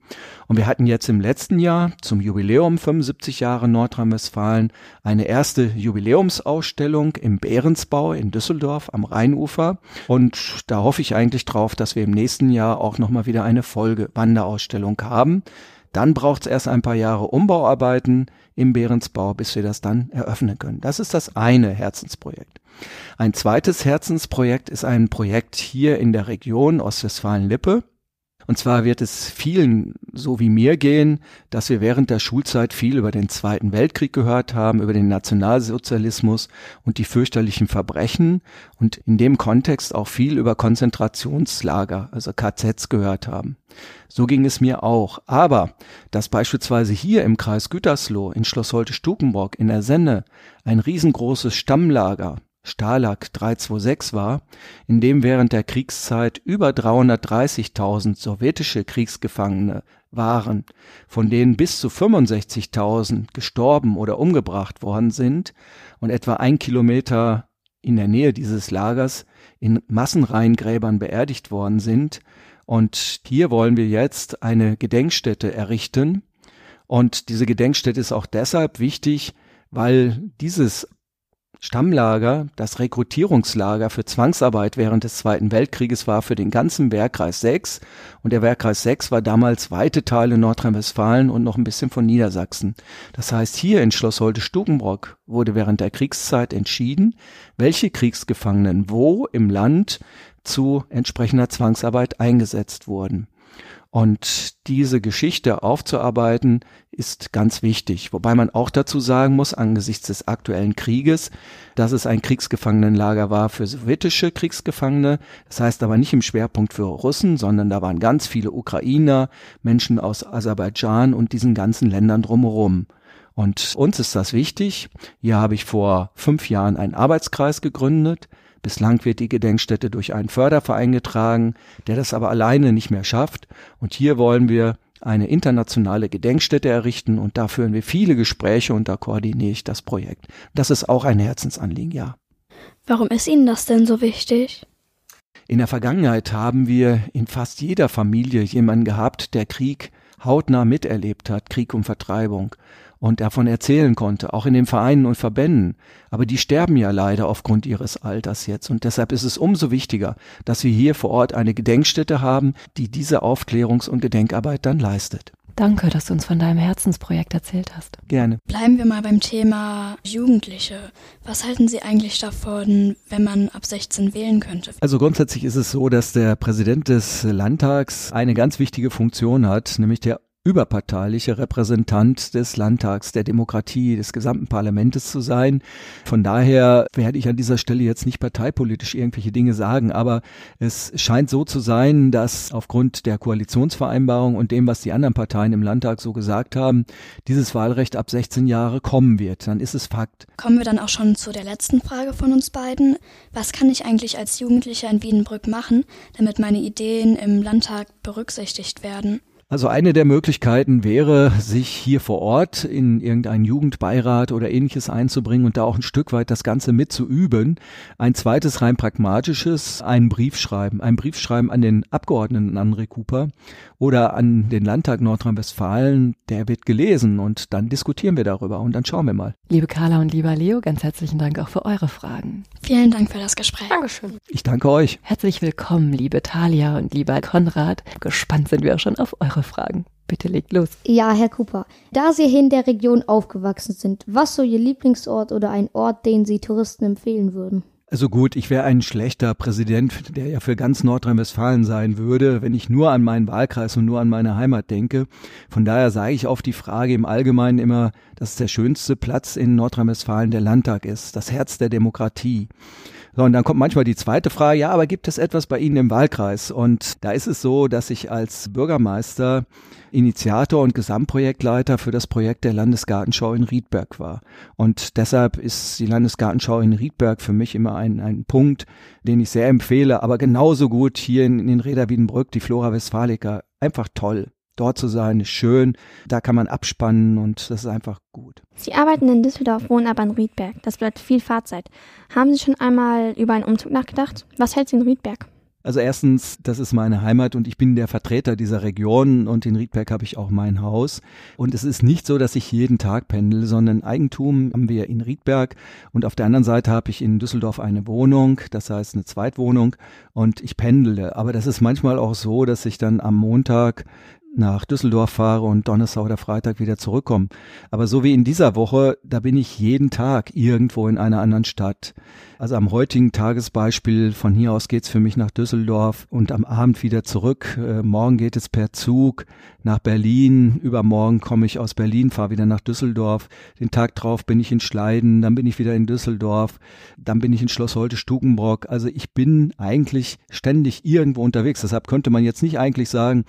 Und wir hatten jetzt im letzten Jahr zum Jubiläum 75 Jahre Nordrhein-Westfalen eine erste Jubiläumsausstellung im Behrensbau in Düsseldorf am Rheinufer. Und da hoffe ich eigentlich drauf, dass wir im nächsten Jahr auch nochmal wieder eine Folge Wanderausstellung haben. Dann braucht es erst ein paar Jahre Umbauarbeiten im Behrensbau, bis wir das dann eröffnen können. Das ist das eine Herzensprojekt. Ein zweites Herzensprojekt ist ein Projekt hier in der Region Ostwestfalen-Lippe. Und zwar wird es vielen so wie mir gehen, dass wir während der Schulzeit viel über den Zweiten Weltkrieg gehört haben, über den Nationalsozialismus und die fürchterlichen Verbrechen und in dem Kontext auch viel über Konzentrationslager, also KZs gehört haben. So ging es mir auch. Aber dass beispielsweise hier im Kreis Gütersloh in Schloss Holte-Stukenburg in der Senne ein riesengroßes Stammlager Stalag 326 war, in dem während der Kriegszeit über 330.000 sowjetische Kriegsgefangene waren, von denen bis zu 65.000 gestorben oder umgebracht worden sind und etwa ein Kilometer in der Nähe dieses Lagers in Massenreihengräbern beerdigt worden sind. Und hier wollen wir jetzt eine Gedenkstätte errichten. Und diese Gedenkstätte ist auch deshalb wichtig, weil dieses Stammlager, das Rekrutierungslager für Zwangsarbeit während des Zweiten Weltkrieges war für den ganzen Wehrkreis 6 und der Wehrkreis 6 war damals weite Teile Nordrhein-Westfalen und noch ein bisschen von Niedersachsen. Das heißt, hier in Schloss Holte-Stukenbrock wurde während der Kriegszeit entschieden, welche Kriegsgefangenen wo im Land zu entsprechender Zwangsarbeit eingesetzt wurden. Und diese Geschichte aufzuarbeiten ist ganz wichtig. Wobei man auch dazu sagen muss, angesichts des aktuellen Krieges, dass es ein Kriegsgefangenenlager war für sowjetische Kriegsgefangene. Das heißt aber nicht im Schwerpunkt für Russen, sondern da waren ganz viele Ukrainer, Menschen aus Aserbaidschan und diesen ganzen Ländern drumherum. Und uns ist das wichtig. Hier habe ich vor fünf Jahren einen Arbeitskreis gegründet, Bislang wird die Gedenkstätte durch einen Förderverein getragen, der das aber alleine nicht mehr schafft. Und hier wollen wir eine internationale Gedenkstätte errichten und da führen wir viele Gespräche und da koordiniere ich das Projekt. Das ist auch ein Herzensanliegen, ja. Warum ist Ihnen das denn so wichtig? In der Vergangenheit haben wir in fast jeder Familie jemanden gehabt, der Krieg hautnah miterlebt hat, Krieg und Vertreibung und davon erzählen konnte, auch in den Vereinen und Verbänden. Aber die sterben ja leider aufgrund ihres Alters jetzt. Und deshalb ist es umso wichtiger, dass wir hier vor Ort eine Gedenkstätte haben, die diese Aufklärungs- und Gedenkarbeit dann leistet. Danke, dass du uns von deinem Herzensprojekt erzählt hast. Gerne. Bleiben wir mal beim Thema Jugendliche. Was halten Sie eigentlich davon, wenn man ab 16 wählen könnte? Also grundsätzlich ist es so, dass der Präsident des Landtags eine ganz wichtige Funktion hat, nämlich der überparteiliche Repräsentant des Landtags, der Demokratie, des gesamten Parlamentes zu sein. Von daher werde ich an dieser Stelle jetzt nicht parteipolitisch irgendwelche Dinge sagen, aber es scheint so zu sein, dass aufgrund der Koalitionsvereinbarung und dem, was die anderen Parteien im Landtag so gesagt haben, dieses Wahlrecht ab 16 Jahre kommen wird. Dann ist es Fakt. Kommen wir dann auch schon zu der letzten Frage von uns beiden. Was kann ich eigentlich als Jugendlicher in Wiedenbrück machen, damit meine Ideen im Landtag berücksichtigt werden? Also eine der Möglichkeiten wäre, sich hier vor Ort in irgendeinen Jugendbeirat oder ähnliches einzubringen und da auch ein Stück weit das Ganze mitzuüben. Ein zweites rein pragmatisches, einen Brief schreiben. Ein Brief schreiben an den Abgeordneten André Cooper oder an den Landtag Nordrhein-Westfalen. Der wird gelesen und dann diskutieren wir darüber und dann schauen wir mal. Liebe Carla und lieber Leo, ganz herzlichen Dank auch für eure Fragen. Vielen Dank für das Gespräch. Dankeschön. Ich danke euch. Herzlich willkommen, liebe Talia und lieber Konrad. Gespannt sind wir auch schon auf eure Fragen. Bitte legt los. Ja, Herr Cooper. Da Sie hier in der Region aufgewachsen sind, was so Ihr Lieblingsort oder ein Ort, den Sie Touristen empfehlen würden? Also gut, ich wäre ein schlechter Präsident, der ja für ganz Nordrhein-Westfalen sein würde, wenn ich nur an meinen Wahlkreis und nur an meine Heimat denke. Von daher sage ich auf die Frage im Allgemeinen immer, dass der schönste Platz in Nordrhein-Westfalen der Landtag ist, das Herz der Demokratie. So, und dann kommt manchmal die zweite Frage, ja, aber gibt es etwas bei Ihnen im Wahlkreis? Und da ist es so, dass ich als Bürgermeister Initiator und Gesamtprojektleiter für das Projekt der Landesgartenschau in Riedberg war. Und deshalb ist die Landesgartenschau in Riedberg für mich immer ein, ein Punkt, den ich sehr empfehle, aber genauso gut hier in, in Reda Wiedenbrück, die Flora Westfalica. Einfach toll. Dort zu sein ist schön, da kann man abspannen und das ist einfach gut. Sie arbeiten in Düsseldorf, wohnen aber in Riedberg. Das bleibt viel Fahrzeit. Haben Sie schon einmal über einen Umzug nachgedacht? Was hält Sie in Riedberg? Also erstens, das ist meine Heimat und ich bin der Vertreter dieser Region und in Riedberg habe ich auch mein Haus. Und es ist nicht so, dass ich jeden Tag pendel, sondern Eigentum haben wir in Riedberg und auf der anderen Seite habe ich in Düsseldorf eine Wohnung, das heißt eine Zweitwohnung und ich pendele. Aber das ist manchmal auch so, dass ich dann am Montag nach Düsseldorf fahre und Donnerstag oder Freitag wieder zurückkomme. Aber so wie in dieser Woche, da bin ich jeden Tag irgendwo in einer anderen Stadt. Also am heutigen Tagesbeispiel, von hier aus geht's für mich nach Düsseldorf und am Abend wieder zurück. Äh, morgen geht es per Zug nach Berlin. Übermorgen komme ich aus Berlin, fahre wieder nach Düsseldorf. Den Tag drauf bin ich in Schleiden, dann bin ich wieder in Düsseldorf, dann bin ich in Schloss Holte Stukenbrock. Also ich bin eigentlich ständig irgendwo unterwegs. Deshalb könnte man jetzt nicht eigentlich sagen,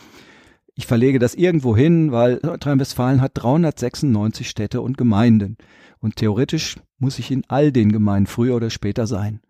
ich verlege das irgendwo hin, weil Nordrhein-Westfalen hat 396 Städte und Gemeinden. Und theoretisch muss ich in all den Gemeinden früher oder später sein.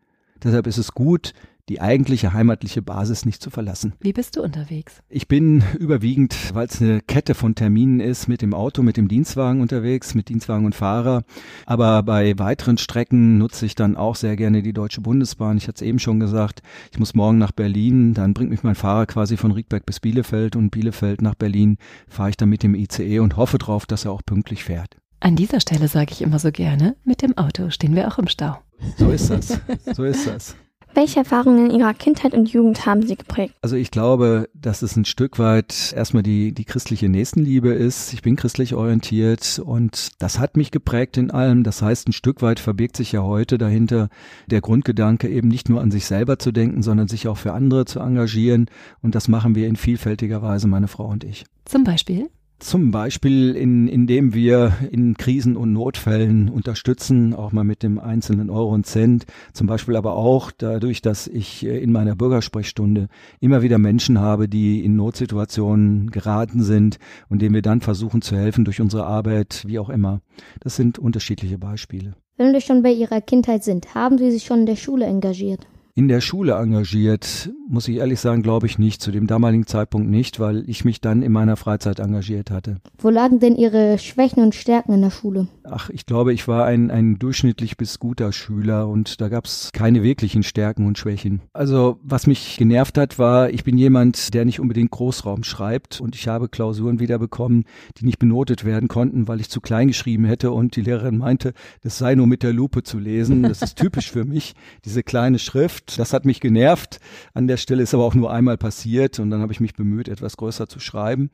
Deshalb ist es gut, die eigentliche heimatliche Basis nicht zu verlassen. Wie bist du unterwegs? Ich bin überwiegend, weil es eine Kette von Terminen ist, mit dem Auto, mit dem Dienstwagen unterwegs, mit Dienstwagen und Fahrer. Aber bei weiteren Strecken nutze ich dann auch sehr gerne die Deutsche Bundesbahn. Ich hatte es eben schon gesagt, ich muss morgen nach Berlin, dann bringt mich mein Fahrer quasi von Riedberg bis Bielefeld und Bielefeld nach Berlin fahre ich dann mit dem ICE und hoffe drauf, dass er auch pünktlich fährt. An dieser Stelle sage ich immer so gerne, mit dem Auto stehen wir auch im Stau. So ist das. So ist das. Welche Erfahrungen in Ihrer Kindheit und Jugend haben Sie geprägt? Also ich glaube, dass es ein Stück weit erstmal die, die christliche Nächstenliebe ist. Ich bin christlich orientiert und das hat mich geprägt in allem. Das heißt, ein Stück weit verbirgt sich ja heute dahinter der Grundgedanke, eben nicht nur an sich selber zu denken, sondern sich auch für andere zu engagieren. Und das machen wir in vielfältiger Weise, meine Frau und ich. Zum Beispiel? Zum Beispiel, in, indem wir in Krisen und Notfällen unterstützen, auch mal mit dem einzelnen Euro und Cent. Zum Beispiel aber auch dadurch, dass ich in meiner Bürgersprechstunde immer wieder Menschen habe, die in Notsituationen geraten sind und denen wir dann versuchen zu helfen durch unsere Arbeit, wie auch immer. Das sind unterschiedliche Beispiele. Wenn wir schon bei Ihrer Kindheit sind, haben Sie sich schon in der Schule engagiert? In der Schule engagiert, muss ich ehrlich sagen, glaube ich nicht. Zu dem damaligen Zeitpunkt nicht, weil ich mich dann in meiner Freizeit engagiert hatte. Wo lagen denn Ihre Schwächen und Stärken in der Schule? Ach, ich glaube, ich war ein, ein durchschnittlich bis guter Schüler und da gab es keine wirklichen Stärken und Schwächen. Also, was mich genervt hat, war, ich bin jemand, der nicht unbedingt Großraum schreibt und ich habe Klausuren wiederbekommen, die nicht benotet werden konnten, weil ich zu klein geschrieben hätte und die Lehrerin meinte, das sei nur mit der Lupe zu lesen. Das ist typisch für mich, diese kleine Schrift gemacht. Das hat mich genervt. An der Stelle ist aber auch nur einmal passiert und dann habe ich mich bemüht, etwas größer zu schreiben.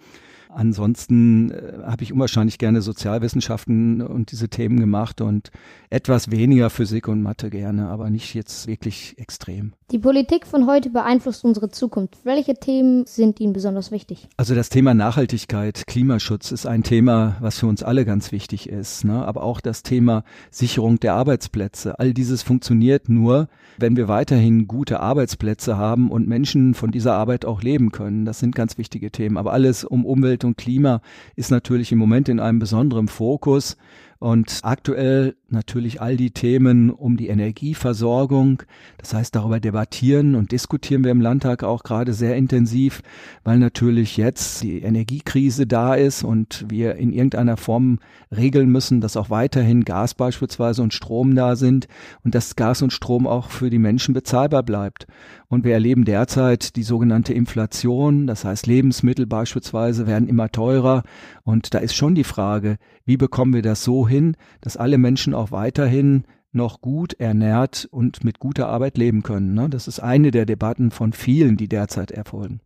Ansonsten äh, habe ich unwahrscheinlich gerne Sozialwissenschaften und diese Themen gemacht und etwas weniger Physik und Mathe gerne, aber nicht jetzt wirklich extrem. Die Politik von heute beeinflusst unsere Zukunft. Welche Themen sind Ihnen besonders wichtig? Also das Thema Nachhaltigkeit, Klimaschutz ist ein Thema, was für uns alle ganz wichtig ist. Ne? Aber auch das Thema Sicherung der Arbeitsplätze. All dieses funktioniert nur, wenn wir weiterhin gute Arbeitsplätze haben und Menschen von dieser Arbeit auch leben können. Das sind ganz wichtige Themen. Aber alles um Umwelt und Klima ist natürlich im Moment in einem besonderen Fokus. Und aktuell natürlich all die Themen um die Energieversorgung. Das heißt, darüber debattieren und diskutieren wir im Landtag auch gerade sehr intensiv, weil natürlich jetzt die Energiekrise da ist und wir in irgendeiner Form regeln müssen, dass auch weiterhin Gas beispielsweise und Strom da sind und dass Gas und Strom auch für die Menschen bezahlbar bleibt. Und wir erleben derzeit die sogenannte Inflation. Das heißt, Lebensmittel beispielsweise werden immer teurer. Und da ist schon die Frage, wie bekommen wir das so hin, dass alle Menschen auch weiterhin noch gut ernährt und mit guter Arbeit leben können. Ne? Das ist eine der Debatten von vielen, die derzeit erfolgen.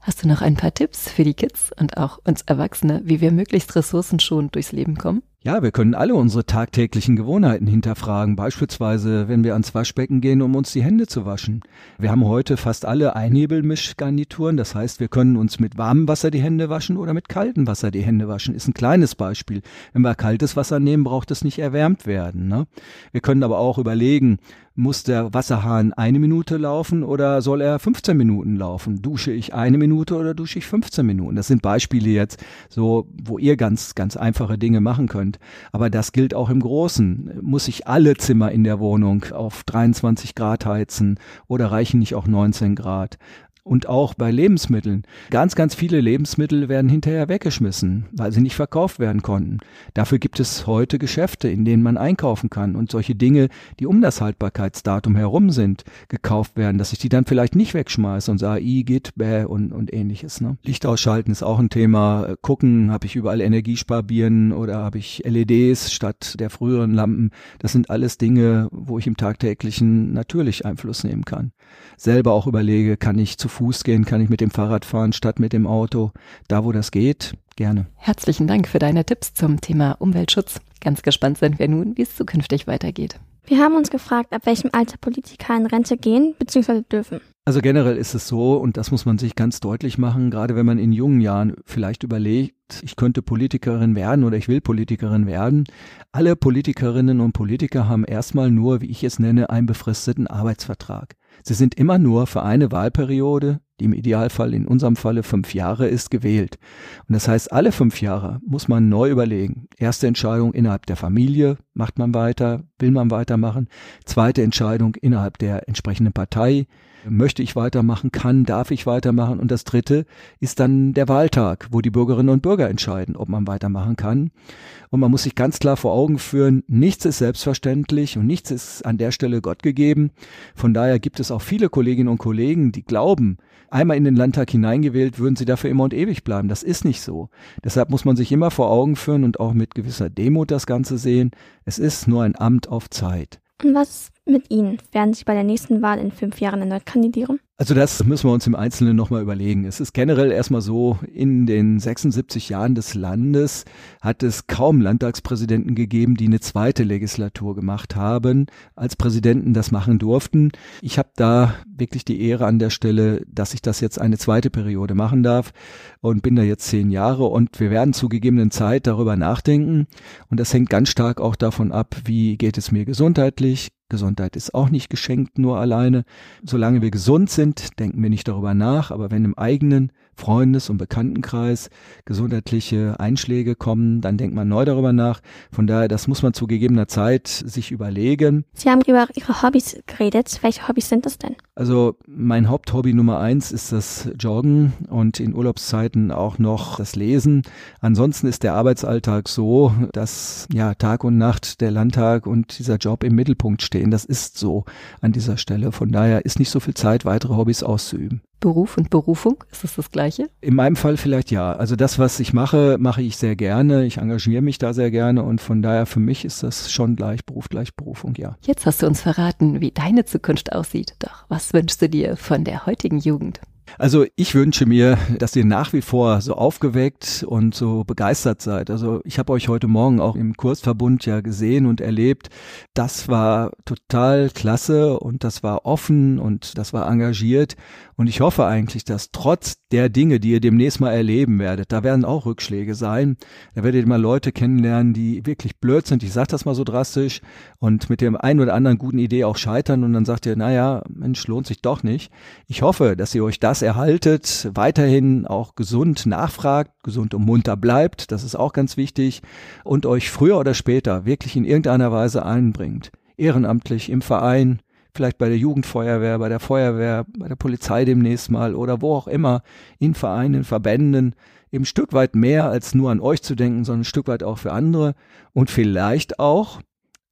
Hast du noch ein paar Tipps für die Kids und auch uns Erwachsene, wie wir möglichst ressourcenschonend durchs Leben kommen? Ja, wir können alle unsere tagtäglichen Gewohnheiten hinterfragen. Beispielsweise, wenn wir ans Waschbecken gehen, um uns die Hände zu waschen. Wir haben heute fast alle Einhebelmischgarnituren. Das heißt, wir können uns mit warmem Wasser die Hände waschen oder mit kaltem Wasser die Hände waschen. Ist ein kleines Beispiel. Wenn wir kaltes Wasser nehmen, braucht es nicht erwärmt werden. Ne? Wir können aber auch überlegen, muss der Wasserhahn eine Minute laufen oder soll er 15 Minuten laufen? Dusche ich eine Minute oder dusche ich 15 Minuten? Das sind Beispiele jetzt, so, wo ihr ganz, ganz einfache Dinge machen könnt. Aber das gilt auch im Großen. Muss ich alle Zimmer in der Wohnung auf 23 Grad heizen oder reichen nicht auch 19 Grad? Und auch bei Lebensmitteln. Ganz, ganz viele Lebensmittel werden hinterher weggeschmissen, weil sie nicht verkauft werden konnten. Dafür gibt es heute Geschäfte, in denen man einkaufen kann und solche Dinge, die um das Haltbarkeitsdatum herum sind, gekauft werden, dass ich die dann vielleicht nicht wegschmeiße und sage, i, geht, bäh und, und ähnliches. Ne? Licht ausschalten ist auch ein Thema. Gucken, habe ich überall Energiesparbieren oder habe ich LEDs statt der früheren Lampen. Das sind alles Dinge, wo ich im tagtäglichen natürlich Einfluss nehmen kann. Selber auch überlege, kann ich zu Fuß gehen, kann ich mit dem Fahrrad fahren statt mit dem Auto. Da, wo das geht, gerne. Herzlichen Dank für deine Tipps zum Thema Umweltschutz. Ganz gespannt sind wir nun, wie es zukünftig weitergeht. Wir haben uns gefragt, ab welchem Alter Politiker in Rente gehen bzw. dürfen. Also generell ist es so, und das muss man sich ganz deutlich machen, gerade wenn man in jungen Jahren vielleicht überlegt, ich könnte Politikerin werden oder ich will Politikerin werden. Alle Politikerinnen und Politiker haben erstmal nur, wie ich es nenne, einen befristeten Arbeitsvertrag. Sie sind immer nur für eine Wahlperiode, die im Idealfall in unserem Falle fünf Jahre ist, gewählt. Und das heißt, alle fünf Jahre muss man neu überlegen. Erste Entscheidung innerhalb der Familie, macht man weiter, will man weitermachen. Zweite Entscheidung innerhalb der entsprechenden Partei, möchte ich weitermachen, kann, darf ich weitermachen. Und das dritte ist dann der Wahltag, wo die Bürgerinnen und Bürger entscheiden, ob man weitermachen kann. Und man muss sich ganz klar vor Augen führen, nichts ist selbstverständlich und nichts ist an der Stelle Gott gegeben. Von daher gibt es auch viele Kolleginnen und Kollegen, die glauben, einmal in den Landtag hineingewählt, würden sie dafür immer und ewig bleiben. Das ist nicht so. Deshalb muss man sich immer vor Augen führen und auch mit gewisser Demut das Ganze sehen. Es ist nur ein Amt auf Zeit. Und was mit Ihnen? Werden Sie bei der nächsten Wahl in fünf Jahren erneut kandidieren? Also das müssen wir uns im Einzelnen nochmal überlegen. Es ist generell erstmal so, in den 76 Jahren des Landes hat es kaum Landtagspräsidenten gegeben, die eine zweite Legislatur gemacht haben, als Präsidenten das machen durften. Ich habe da wirklich die Ehre an der Stelle, dass ich das jetzt eine zweite Periode machen darf und bin da jetzt zehn Jahre und wir werden zu gegebenen Zeit darüber nachdenken. Und das hängt ganz stark auch davon ab, wie geht es mir gesundheitlich, Gesundheit ist auch nicht geschenkt nur alleine. Solange wir gesund sind, denken wir nicht darüber nach, aber wenn im eigenen Freundes- und Bekanntenkreis gesundheitliche Einschläge kommen, dann denkt man neu darüber nach. Von daher, das muss man zu gegebener Zeit sich überlegen. Sie haben über Ihre Hobbys geredet. Welche Hobbys sind das denn? Also mein Haupthobby Nummer eins ist das Joggen und in Urlaubszeiten auch noch das Lesen. Ansonsten ist der Arbeitsalltag so, dass ja Tag und Nacht der Landtag und dieser Job im Mittelpunkt stehen. Das ist so an dieser Stelle. Von daher ist nicht so viel Zeit, weitere Hobbys auszuüben. Beruf und Berufung, ist das das gleiche? In meinem Fall vielleicht ja. Also das, was ich mache, mache ich sehr gerne. Ich engagiere mich da sehr gerne und von daher für mich ist das schon gleich Beruf, gleich Berufung, ja. Jetzt hast du uns verraten, wie deine Zukunft aussieht. Doch was wünschst du dir von der heutigen Jugend? Also ich wünsche mir, dass ihr nach wie vor so aufgeweckt und so begeistert seid. Also ich habe euch heute Morgen auch im Kursverbund ja gesehen und erlebt. Das war total klasse und das war offen und das war engagiert. Und ich hoffe eigentlich, dass trotz der Dinge, die ihr demnächst mal erleben werdet, da werden auch Rückschläge sein. Da werdet ihr mal Leute kennenlernen, die wirklich blöd sind. Ich sage das mal so drastisch und mit dem einen oder anderen guten Idee auch scheitern und dann sagt ihr, naja, Mensch, lohnt sich doch nicht. Ich hoffe, dass ihr euch das erhaltet, weiterhin auch gesund nachfragt, gesund und munter bleibt, das ist auch ganz wichtig, und euch früher oder später wirklich in irgendeiner Weise einbringt. Ehrenamtlich im Verein, vielleicht bei der Jugendfeuerwehr, bei der Feuerwehr, bei der Polizei demnächst mal oder wo auch immer, in Vereinen, Verbänden, eben ein Stück weit mehr als nur an euch zu denken, sondern ein Stück weit auch für andere und vielleicht auch,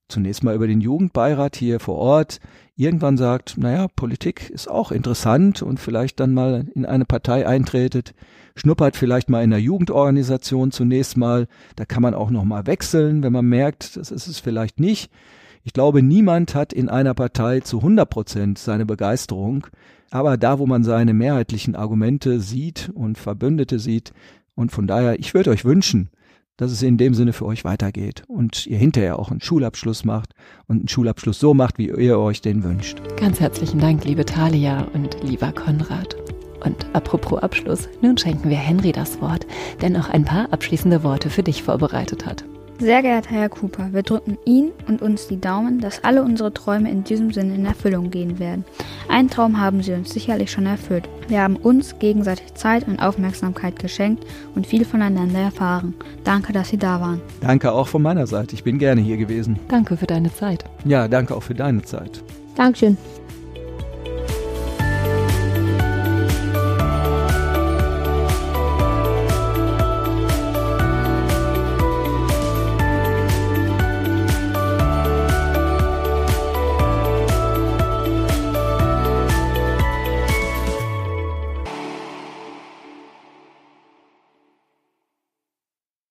zunächst mal über den Jugendbeirat hier vor Ort, irgendwann sagt, naja, Politik ist auch interessant und vielleicht dann mal in eine Partei eintretet, schnuppert vielleicht mal in einer Jugendorganisation zunächst mal, da kann man auch noch mal wechseln, wenn man merkt, das ist es vielleicht nicht. Ich glaube, niemand hat in einer Partei zu 100 Prozent seine Begeisterung, aber da, wo man seine mehrheitlichen Argumente sieht und Verbündete sieht, und von daher, ich würde euch wünschen, dass es in dem Sinne für euch weitergeht und ihr hinterher auch einen Schulabschluss macht und einen Schulabschluss so macht, wie ihr euch den wünscht. Ganz herzlichen Dank, liebe Talia und lieber Konrad. Und apropos Abschluss, nun schenken wir Henry das Wort, der noch ein paar abschließende Worte für dich vorbereitet hat. Sehr geehrter Herr Cooper, wir drücken Ihnen und uns die Daumen, dass alle unsere Träume in diesem Sinne in Erfüllung gehen werden. Einen Traum haben Sie uns sicherlich schon erfüllt. Wir haben uns gegenseitig Zeit und Aufmerksamkeit geschenkt und viel voneinander erfahren. Danke, dass Sie da waren. Danke auch von meiner Seite. Ich bin gerne hier gewesen. Danke für deine Zeit. Ja, danke auch für deine Zeit. Dankeschön.